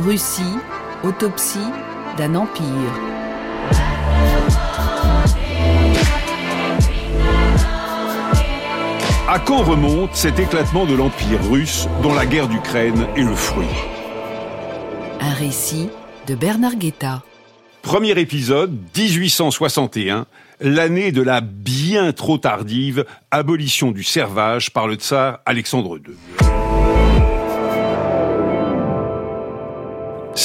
Russie, autopsie d'un empire. À quand remonte cet éclatement de l'Empire russe dont la guerre d'Ukraine est le fruit? Un récit de Bernard Guetta. Premier épisode, 1861, l'année de la bien trop tardive abolition du servage par le tsar Alexandre II.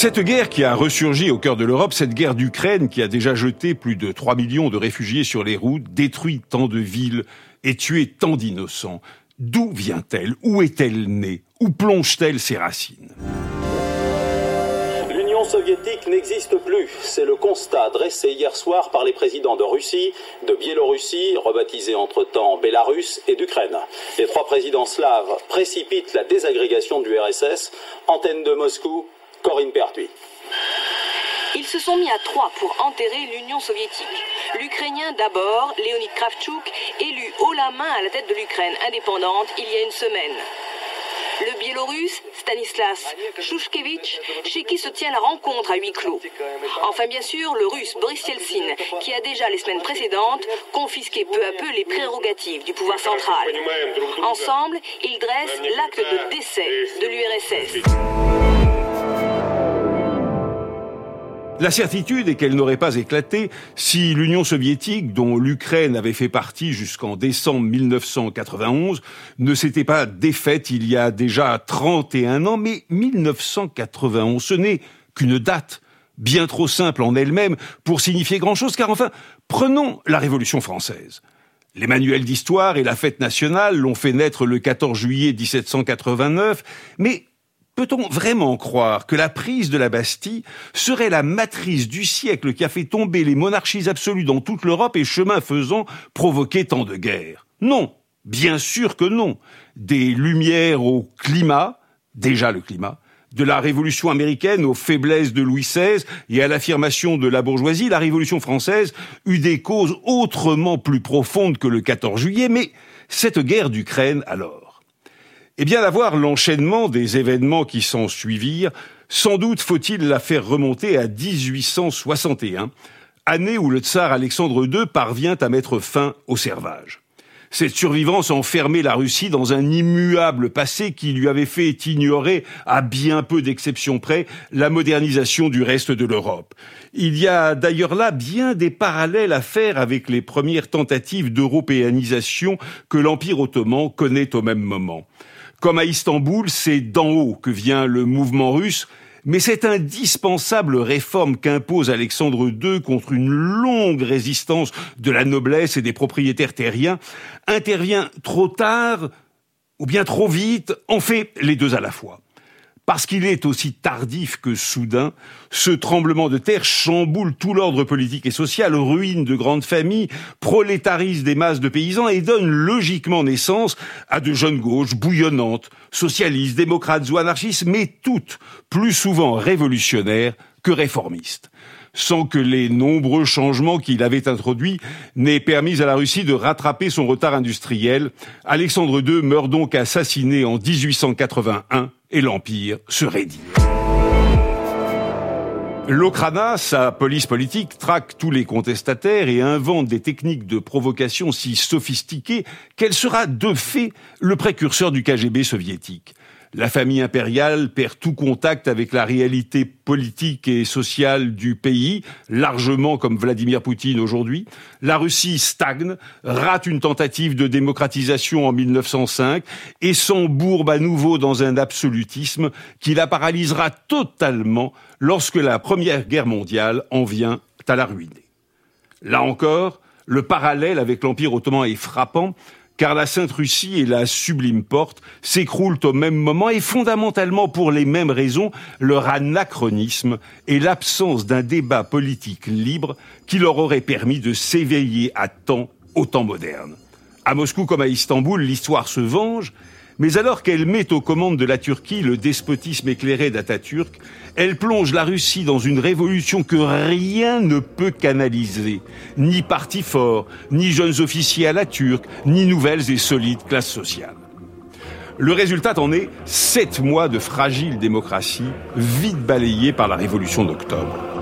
Cette guerre qui a ressurgi au cœur de l'Europe, cette guerre d'Ukraine qui a déjà jeté plus de 3 millions de réfugiés sur les routes, détruit tant de villes et tué tant d'innocents, d'où vient-elle? Où est-elle née? Où plonge-t-elle ses racines? L'Union soviétique n'existe plus. C'est le constat dressé hier soir par les présidents de Russie, de Biélorussie, rebaptisés entre-temps Bélarus, et d'Ukraine. Les trois présidents slaves précipitent la désagrégation du RSS. Antenne de Moscou, Corinne Pertuis. Ils se sont mis à trois pour enterrer l'Union soviétique. L'Ukrainien d'abord, Leonid Kravchuk, élu haut la main à la tête de l'Ukraine indépendante il y a une semaine. Le Biélorusse, Stanislas Shushkevich, chez qui se tient la rencontre à huis clos. Enfin, bien sûr, le Russe Boris Yeltsin, qui a déjà les semaines précédentes confisqué peu à peu les prérogatives du pouvoir central. Ensemble, ils dressent l'acte de décès de l'URSS. La certitude est qu'elle n'aurait pas éclaté si l'Union soviétique, dont l'Ukraine avait fait partie jusqu'en décembre 1991, ne s'était pas défaite il y a déjà 31 ans, mais 1991, ce n'est qu'une date bien trop simple en elle-même pour signifier grand-chose, car enfin, prenons la Révolution française. Les manuels d'histoire et la fête nationale l'ont fait naître le 14 juillet 1789, mais Peut-on vraiment croire que la prise de la Bastille serait la matrice du siècle qui a fait tomber les monarchies absolues dans toute l'Europe et chemin faisant provoquer tant de guerres? Non, bien sûr que non. Des lumières au climat, déjà le climat, de la Révolution américaine aux faiblesses de Louis XVI et à l'affirmation de la bourgeoisie, la Révolution française eut des causes autrement plus profondes que le 14 juillet, mais cette guerre d'Ukraine alors eh bien, à voir l'enchaînement des événements qui s'en suivirent, sans doute faut-il la faire remonter à 1861, année où le tsar Alexandre II parvient à mettre fin au servage. Cette survivance enfermait la Russie dans un immuable passé qui lui avait fait ignorer, à bien peu d'exceptions près, la modernisation du reste de l'Europe. Il y a d'ailleurs là bien des parallèles à faire avec les premières tentatives d'européanisation que l'Empire ottoman connaît au même moment. Comme à Istanbul, c'est d'en haut que vient le mouvement russe, mais cette indispensable réforme qu'impose Alexandre II contre une longue résistance de la noblesse et des propriétaires terriens intervient trop tard ou bien trop vite, en fait les deux à la fois. Parce qu'il est aussi tardif que soudain, ce tremblement de terre chamboule tout l'ordre politique et social, ruine de grandes familles, prolétarise des masses de paysans et donne logiquement naissance à de jeunes gauches bouillonnantes, socialistes, démocrates ou anarchistes, mais toutes plus souvent révolutionnaires que réformistes sans que les nombreux changements qu'il avait introduits n'aient permis à la Russie de rattraper son retard industriel. Alexandre II meurt donc assassiné en 1881 et l'Empire se raidit. L'Okrana, sa police politique, traque tous les contestataires et invente des techniques de provocation si sophistiquées qu'elle sera de fait le précurseur du KGB soviétique. La famille impériale perd tout contact avec la réalité politique et sociale du pays, largement comme Vladimir Poutine aujourd'hui. La Russie stagne, rate une tentative de démocratisation en 1905 et s'embourbe à nouveau dans un absolutisme qui la paralysera totalement lorsque la Première Guerre mondiale en vient à la ruiner. Là encore, le parallèle avec l'Empire ottoman est frappant car la Sainte Russie et la Sublime Porte s'écroulent au même moment et fondamentalement pour les mêmes raisons, leur anachronisme et l'absence d'un débat politique libre qui leur aurait permis de s'éveiller à temps au temps moderne. À Moscou comme à Istanbul, l'histoire se venge, mais alors qu'elle met aux commandes de la Turquie le despotisme éclairé d'Atatürk, elle plonge la Russie dans une révolution que rien ne peut canaliser. Ni parti fort, ni jeunes officiers à la turque, ni nouvelles et solides classes sociales. Le résultat en est sept mois de fragile démocratie, vite balayée par la révolution d'octobre.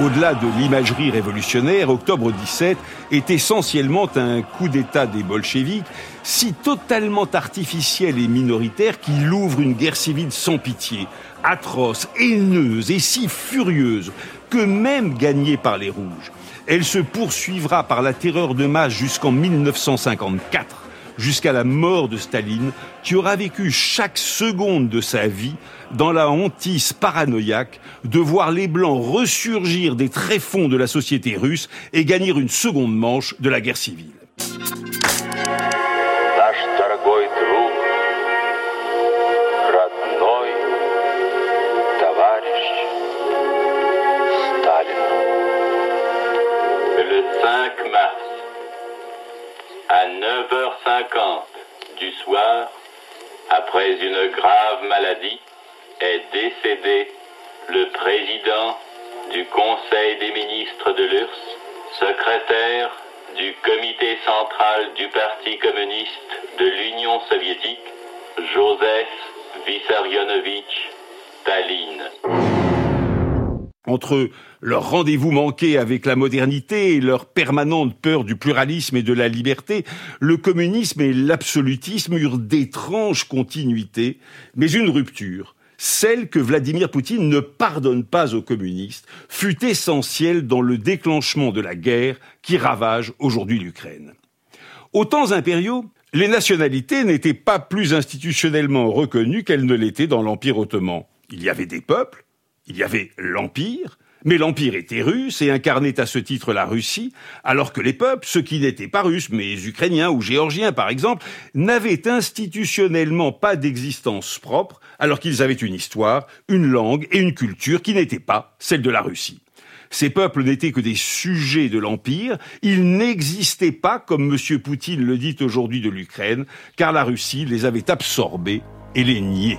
Au-delà de l'imagerie révolutionnaire, octobre 17 est essentiellement un coup d'État des bolcheviks, si totalement artificiel et minoritaire qu'il ouvre une guerre civile sans pitié, atroce, haineuse et si furieuse que même gagnée par les Rouges, elle se poursuivra par la terreur de masse jusqu'en 1954 jusqu'à la mort de Staline, qui aura vécu chaque seconde de sa vie dans la hantise paranoïaque de voir les Blancs ressurgir des tréfonds de la société russe et gagner une seconde manche de la guerre civile. 9h50 du soir, après une grave maladie, est décédé le président du Conseil des ministres de l'URSS, secrétaire du comité central du Parti communiste de l'Union soviétique, Joseph Vissarionovitch Staline. Entre leur rendez-vous manqué avec la modernité et leur permanente peur du pluralisme et de la liberté, le communisme et l'absolutisme eurent d'étranges continuités, mais une rupture, celle que Vladimir Poutine ne pardonne pas aux communistes, fut essentielle dans le déclenchement de la guerre qui ravage aujourd'hui l'Ukraine. Aux temps impériaux, les nationalités n'étaient pas plus institutionnellement reconnues qu'elles ne l'étaient dans l'Empire ottoman. Il y avait des peuples, il y avait l'Empire, mais l'Empire était russe et incarnait à ce titre la Russie, alors que les peuples, ceux qui n'étaient pas russes, mais ukrainiens ou géorgiens par exemple, n'avaient institutionnellement pas d'existence propre, alors qu'ils avaient une histoire, une langue et une culture qui n'étaient pas celle de la Russie. Ces peuples n'étaient que des sujets de l'Empire, ils n'existaient pas, comme M. Poutine le dit aujourd'hui de l'Ukraine, car la Russie les avait absorbés et les niait.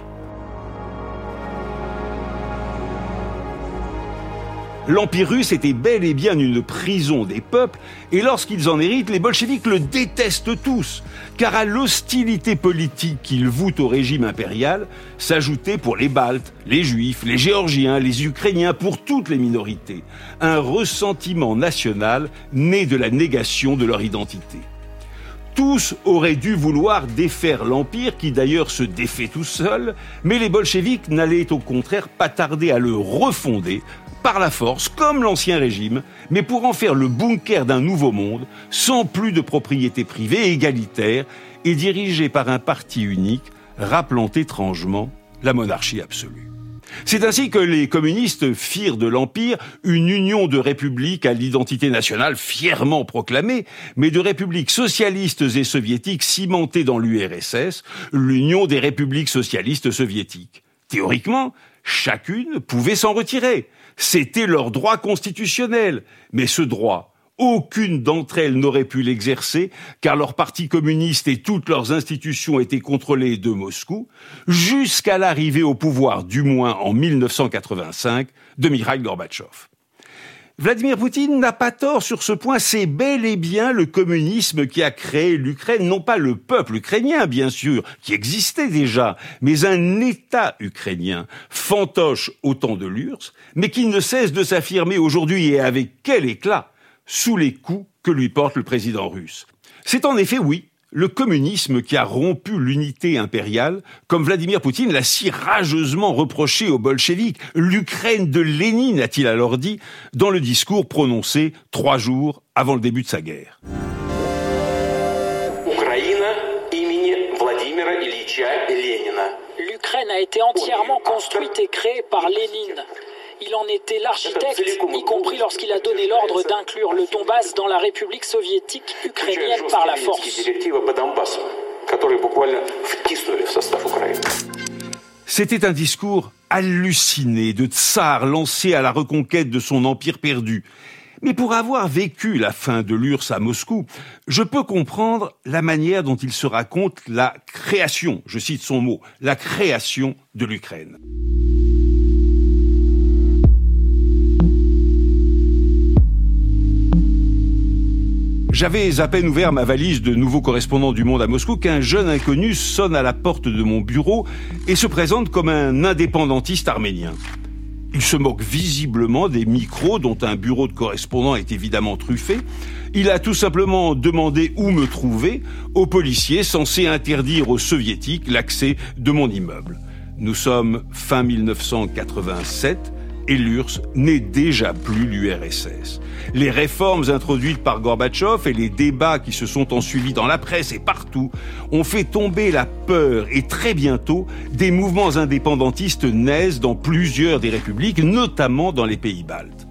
L'Empire russe était bel et bien une prison des peuples, et lorsqu'ils en héritent, les bolcheviks le détestent tous, car à l'hostilité politique qu'ils vouent au régime impérial s'ajoutait pour les Baltes, les Juifs, les Géorgiens, les Ukrainiens, pour toutes les minorités, un ressentiment national né de la négation de leur identité. Tous auraient dû vouloir défaire l'Empire, qui d'ailleurs se défait tout seul, mais les bolcheviks n'allaient au contraire pas tarder à le refonder par la force, comme l'Ancien Régime, mais pour en faire le bunker d'un nouveau monde, sans plus de propriété privée égalitaire et dirigé par un parti unique, rappelant étrangement la monarchie absolue. C'est ainsi que les communistes firent de l'Empire une union de républiques à l'identité nationale fièrement proclamée, mais de républiques socialistes et soviétiques cimentées dans l'URSS, l'Union des républiques socialistes soviétiques. Théoriquement, chacune pouvait s'en retirer, c'était leur droit constitutionnel. Mais ce droit, aucune d'entre elles n'aurait pu l'exercer, car leur parti communiste et toutes leurs institutions étaient contrôlées de Moscou, jusqu'à l'arrivée au pouvoir, du moins en 1985, de Mikhail Gorbatchev. Vladimir Poutine n'a pas tort sur ce point, c'est bel et bien le communisme qui a créé l'Ukraine, non pas le peuple ukrainien, bien sûr, qui existait déjà, mais un État ukrainien, fantoche au temps de l'URSS, mais qui ne cesse de s'affirmer aujourd'hui et avec quel éclat sous les coups que lui porte le président russe. C'est en effet, oui, le communisme qui a rompu l'unité impériale, comme Vladimir Poutine l'a si rageusement reproché aux bolcheviks. L'Ukraine de Lénine, a-t-il alors dit, dans le discours prononcé trois jours avant le début de sa guerre. L'Ukraine a été entièrement construite et créée par Lénine. Il en était l'architecte, y compris lorsqu'il a donné l'ordre d'inclure le Donbass dans la République soviétique ukrainienne par la force. C'était un discours halluciné de tsar lancé à la reconquête de son empire perdu. Mais pour avoir vécu la fin de l'URSS à Moscou, je peux comprendre la manière dont il se raconte la création, je cite son mot, la création de l'Ukraine. J'avais à peine ouvert ma valise de nouveau correspondant du Monde à Moscou qu'un jeune inconnu sonne à la porte de mon bureau et se présente comme un indépendantiste arménien. Il se moque visiblement des micros dont un bureau de correspondant est évidemment truffé. Il a tout simplement demandé où me trouver aux policiers censés interdire aux soviétiques l'accès de mon immeuble. Nous sommes fin 1987 et l'URSS n'est déjà plus l'URSS. Les réformes introduites par Gorbatchev et les débats qui se sont ensuivis dans la presse et partout ont fait tomber la peur et très bientôt des mouvements indépendantistes naissent dans plusieurs des républiques, notamment dans les pays baltes.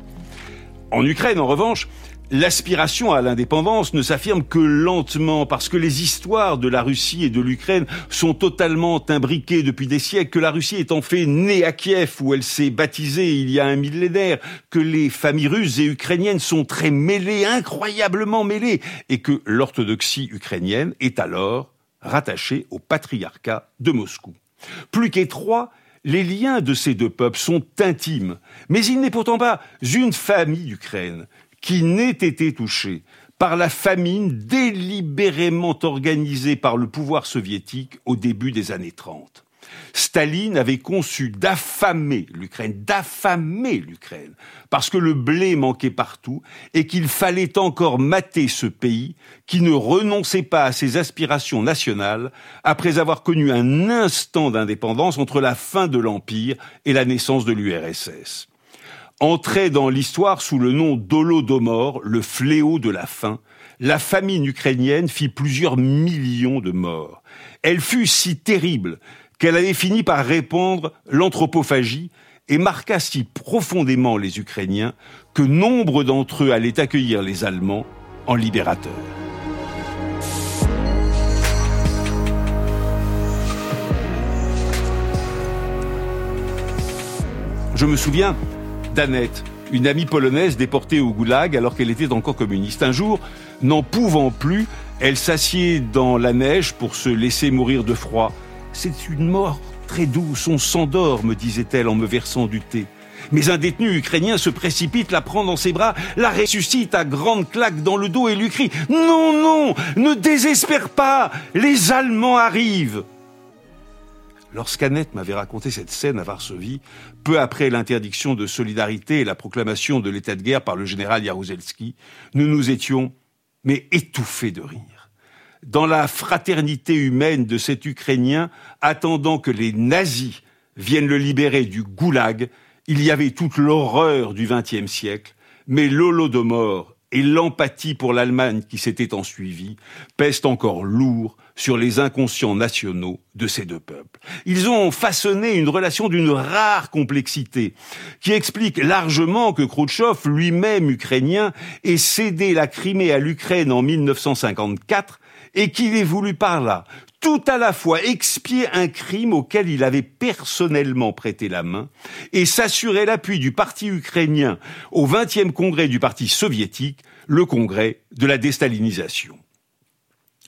En Ukraine, en revanche, L'aspiration à l'indépendance ne s'affirme que lentement parce que les histoires de la Russie et de l'Ukraine sont totalement imbriquées depuis des siècles, que la Russie est en fait née à Kiev où elle s'est baptisée il y a un millénaire, que les familles russes et ukrainiennes sont très mêlées, incroyablement mêlées, et que l'orthodoxie ukrainienne est alors rattachée au patriarcat de Moscou. Plus qu'étroit, les liens de ces deux peuples sont intimes, mais il n'est pourtant pas une famille d'Ukraine qui n'ait été touché par la famine délibérément organisée par le pouvoir soviétique au début des années 30. Staline avait conçu d'affamer l'Ukraine, d'affamer l'Ukraine, parce que le blé manquait partout et qu'il fallait encore mater ce pays qui ne renonçait pas à ses aspirations nationales après avoir connu un instant d'indépendance entre la fin de l'Empire et la naissance de l'URSS entrait dans l'histoire sous le nom d'Holodomor, le fléau de la faim, la famine ukrainienne fit plusieurs millions de morts. Elle fut si terrible qu'elle avait fini par répandre l'anthropophagie et marqua si profondément les Ukrainiens que nombre d'entre eux allaient accueillir les Allemands en libérateurs. Je me souviens Danette, une amie polonaise déportée au goulag alors qu'elle était encore communiste. Un jour, n'en pouvant plus, elle s'assied dans la neige pour se laisser mourir de froid. C'est une mort très douce, on s'endort, me disait-elle en me versant du thé. Mais un détenu ukrainien se précipite, la prend dans ses bras, la ressuscite à grandes claques dans le dos et lui crie ⁇ Non, non, ne désespère pas, les Allemands arrivent !⁇ Lorsqu'Annette m'avait raconté cette scène à Varsovie, peu après l'interdiction de solidarité et la proclamation de l'état de guerre par le général Jaruzelski, nous nous étions, mais étouffés de rire. Dans la fraternité humaine de cet Ukrainien, attendant que les nazis viennent le libérer du goulag, il y avait toute l'horreur du XXe siècle, mais l'holodomor et l'empathie pour l'Allemagne qui s'était ensuivie pèsent encore lourd sur les inconscients nationaux de ces deux peuples. Ils ont façonné une relation d'une rare complexité qui explique largement que Khrouchtchev, lui-même ukrainien, ait cédé la Crimée à l'Ukraine en 1954 et qu'il ait voulu par là tout à la fois expier un crime auquel il avait personnellement prêté la main et s'assurer l'appui du parti ukrainien au 20e congrès du parti soviétique, le congrès de la déstalinisation.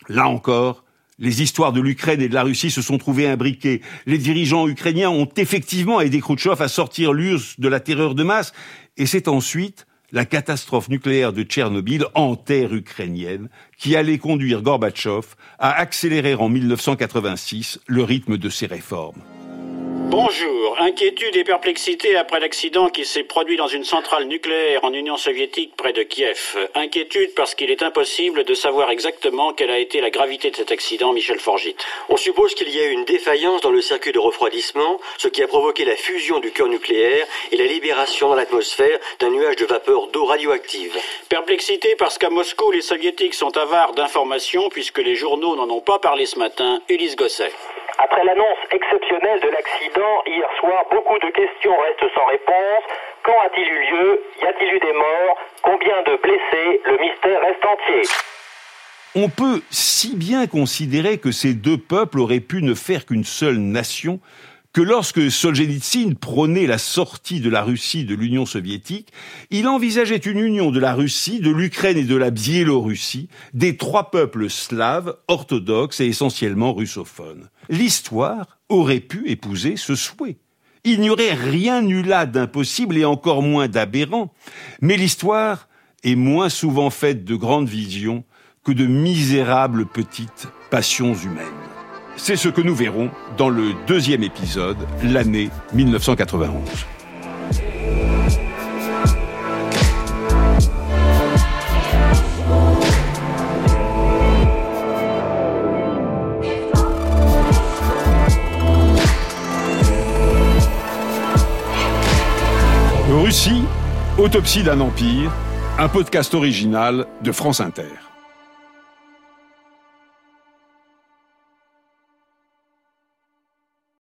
Là encore, les histoires de l'Ukraine et de la Russie se sont trouvées imbriquées. Les dirigeants ukrainiens ont effectivement aidé Khrouchtchev à sortir l'URSS de la terreur de masse, et c'est ensuite la catastrophe nucléaire de Tchernobyl en terre ukrainienne qui allait conduire Gorbatchev à accélérer en 1986 le rythme de ses réformes. Bonjour. Inquiétude et perplexité après l'accident qui s'est produit dans une centrale nucléaire en Union soviétique près de Kiev. Inquiétude parce qu'il est impossible de savoir exactement quelle a été la gravité de cet accident, Michel Forgit. On suppose qu'il y a eu une défaillance dans le circuit de refroidissement, ce qui a provoqué la fusion du cœur nucléaire et la libération dans l'atmosphère d'un nuage de vapeur d'eau radioactive. Perplexité parce qu'à Moscou, les soviétiques sont avares d'informations puisque les journaux n'en ont pas parlé ce matin. Ulysse Gosset. Après l'annonce exceptionnelle de l'accident hier soir, beaucoup de questions restent sans réponse. Quand a-t-il eu lieu? Y a-t-il eu des morts? Combien de blessés? Le mystère reste entier. On peut si bien considérer que ces deux peuples auraient pu ne faire qu'une seule nation que lorsque Solzhenitsyn prônait la sortie de la Russie de l'Union soviétique, il envisageait une union de la Russie, de l'Ukraine et de la Biélorussie, des trois peuples slaves, orthodoxes et essentiellement russophones. L'histoire aurait pu épouser ce souhait. Il n'y aurait rien eu là d'impossible et encore moins d'aberrant. Mais l'histoire est moins souvent faite de grandes visions que de misérables petites passions humaines. C'est ce que nous verrons dans le deuxième épisode, l'année 1991. Russie, autopsie d'un empire, un podcast original de France Inter.